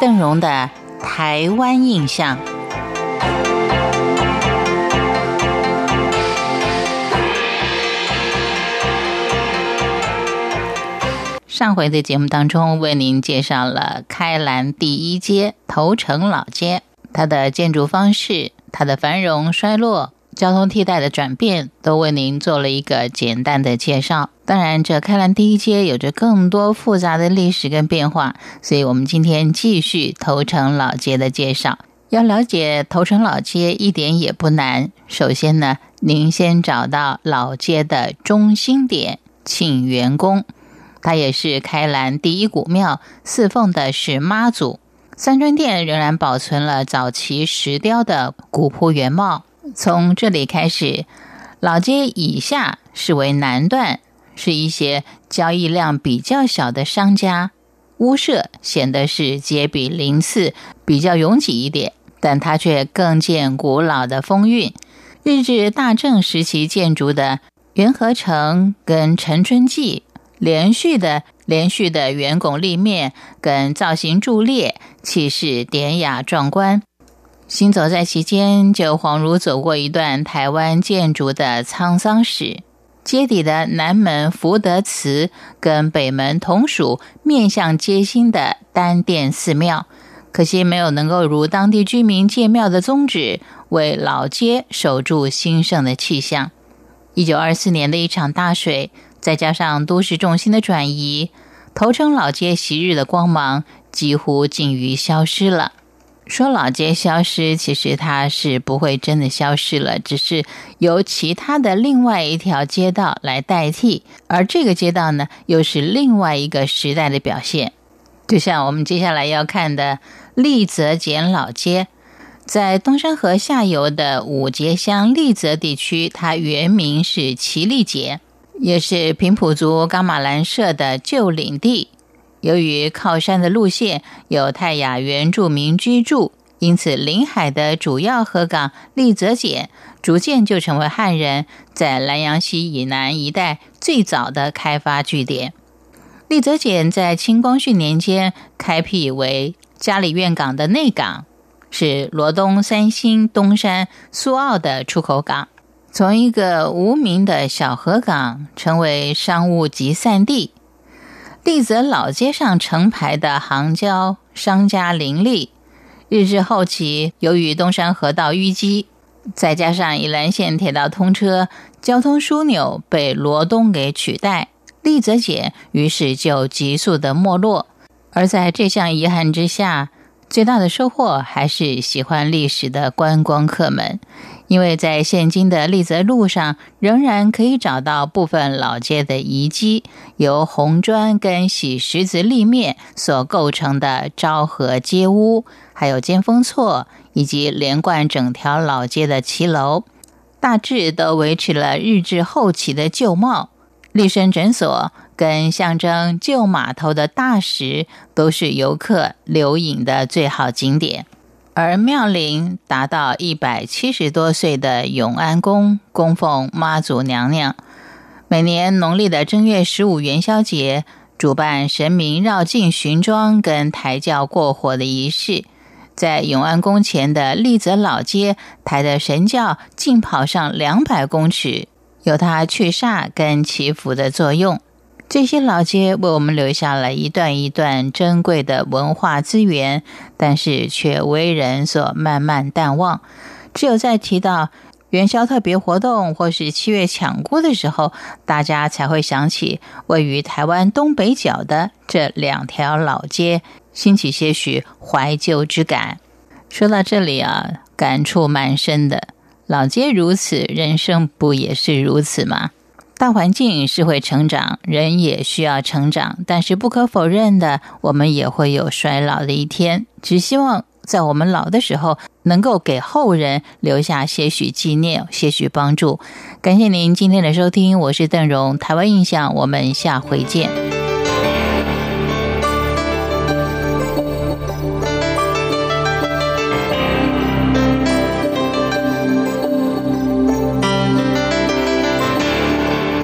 邓荣的台湾印象。上回的节目当中，为您介绍了开兰第一街头城老街，它的建筑方式、它的繁荣衰落、交通替代的转变，都为您做了一个简单的介绍。当然，这开兰第一街有着更多复杂的历史跟变化，所以我们今天继续头城老街的介绍。要了解头城老街一点也不难，首先呢，您先找到老街的中心点庆元宫。它也是开兰第一古庙，侍奉的是妈祖。三尊殿仍然保存了早期石雕的古朴原貌。从这里开始，老街以下是为南段，是一些交易量比较小的商家屋舍，显得是街比邻次，比较拥挤一点。但它却更见古老的风韵。日治大正时期建筑的元和城跟陈春记。连续的、连续的圆拱立面跟造型柱列，气势典雅壮观。行走在其间，就恍如走过一段台湾建筑的沧桑史。街底的南门福德祠跟北门同属面向街心的单殿寺庙，可惜没有能够如当地居民建庙的宗旨，为老街守住兴盛的气象。一九二四年的一场大水。再加上都市重心的转移，头城老街昔日的光芒几乎近于消失了。说老街消失，其实它是不会真的消失了，只是由其他的另外一条街道来代替。而这个街道呢，又是另外一个时代的表现。就像我们接下来要看的丽泽简老街，在东山河下游的五节乡丽泽地区，它原名是奇丽节。也是平埔族伽马兰社的旧领地。由于靠山的路线有泰雅原住民居住，因此临海的主要河港立泽简逐渐就成为汉人在南洋溪以南一带最早的开发据点。立泽简在清光绪年间开辟为嘉里院港的内港，是罗东、三星、东山、苏澳的出口港。从一个无名的小河港成为商务集散地，丽泽老街上成排的行交商家林立。日治后期，由于东山河道淤积，再加上宜兰县铁道通车，交通枢纽被罗东给取代，丽泽街于是就急速的没落。而在这项遗憾之下，最大的收获还是喜欢历史的观光客们。因为在现今的立泽路上，仍然可以找到部分老街的遗迹，由红砖跟洗石子立面所构成的昭和街屋，还有尖峰厝，以及连贯整条老街的骑楼，大致都维持了日治后期的旧貌。立身诊所跟象征旧码头的大石，都是游客留影的最好景点。而庙龄达到一百七十多岁的永安宫供奉妈祖娘娘，每年农历的正月十五元宵节，主办神明绕境巡庄跟抬轿过火的仪式，在永安宫前的丽泽老街抬的神轿，竟跑上两百公尺，有它去煞跟祈福的作用。这些老街为我们留下了一段一段珍贵的文化资源，但是却为人所慢慢淡忘。只有在提到元宵特别活动或是七月抢锅的时候，大家才会想起位于台湾东北角的这两条老街，兴起些许怀旧之感。说到这里啊，感触蛮深的。老街如此，人生不也是如此吗？大环境是会成长，人也需要成长，但是不可否认的，我们也会有衰老的一天。只希望在我们老的时候，能够给后人留下些许纪念、些许帮助。感谢您今天的收听，我是邓荣，台湾印象，我们下回见。